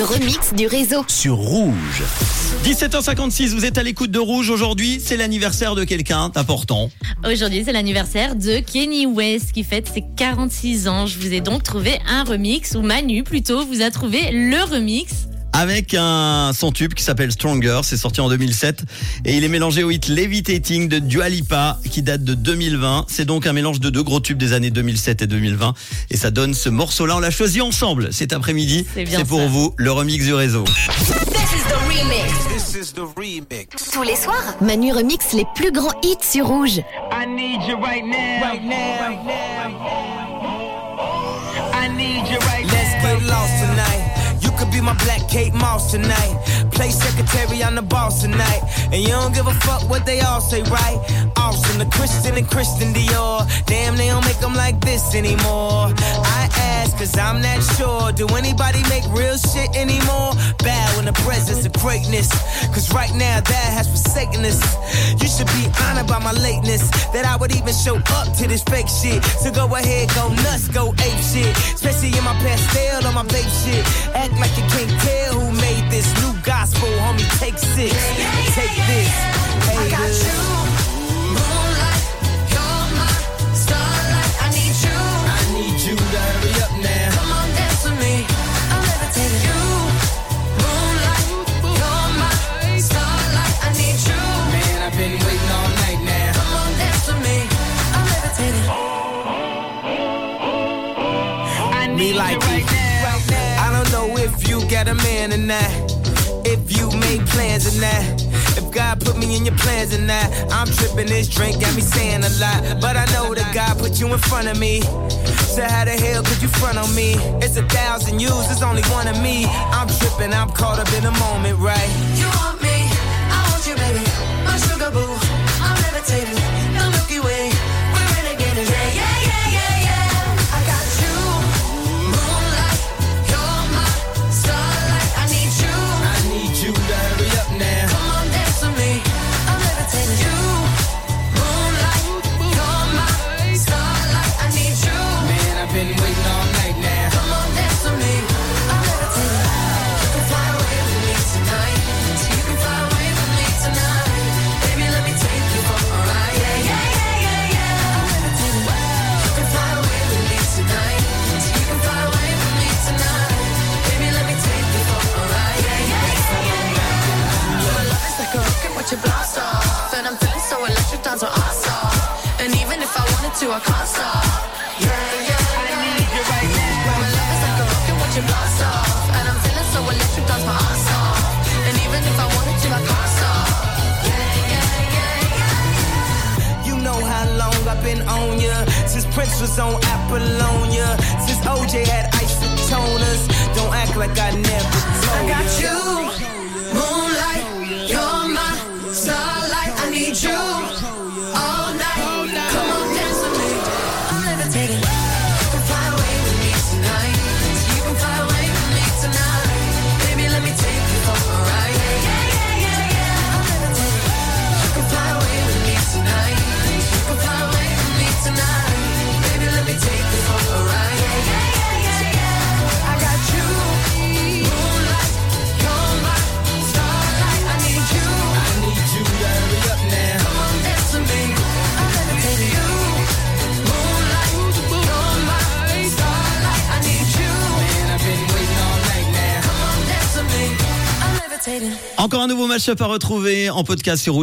remix du réseau. sur Rouge. 17h56, vous êtes à l'écoute de Rouge. Aujourd'hui, c'est l'anniversaire de quelqu'un d'important. Aujourd'hui, c'est l'anniversaire de Kenny West qui fête ses 46 ans. Je vous ai donc trouvé un remix, ou Manu plutôt, vous a trouvé le remix. Avec un son tube qui s'appelle Stronger, c'est sorti en 2007 et il est mélangé au hit Levitating de Dua Lipa qui date de 2020. C'est donc un mélange de deux gros tubes des années 2007 et 2020 et ça donne ce morceau-là. On l'a choisi ensemble cet après-midi. C'est bien C'est pour ça. vous le remix du réseau. This is the remix. Tous les soirs, Manu remix les plus grands hits sur Rouge. I need you right now. Right now. Right now. I need you right Let's now. get lost could be my black Kate Moss tonight. Play secretary, I'm the boss tonight. And you don't give a fuck what they all say, right? Austin, the Christian and Christian Dior. Damn, they don't make them like this anymore. I ask, cause I'm not sure. Do anybody make real shit anymore? Bow in the presence of greatness. Cause right now, that has forsaken us. You should be honored by my lateness. That I would even show up to this fake shit. So go ahead, go nuts, go ape shit. Especially in my pastel on my babe shit. Act like take this. Haters. I need you to hurry up now. Come on, dance with me, I levitate you. Moonlight, come up. Starlight, I need you. Man, I've been waiting all night now. Come on, dance with me. I need Me you like right now. I don't know if you got a man or not. If you made plans or not. God put me in your plans or not. I'm tripping this drink, got me saying a lot. But I know that God put you in front of me. So how the hell could you front on me? It's a thousand yous, it's only one of me. I'm tripping, I'm caught up in the moment, right? You want me, I want you, baby. My sugar boo, to, can't stop. Yeah, yeah, yeah. I need you right now. My love is like a rocket your blast off And I'm feeling so electric, dance my ass off And even if I wanted to, I can't stop Yeah, yeah, yeah, yeah You know how long I've been on ya. Since Prince was on Apollonia. Since OJ had isotoners. Don't act like I never told I got ya. you, moonlight Encore un nouveau match-up à retrouver en podcast sur.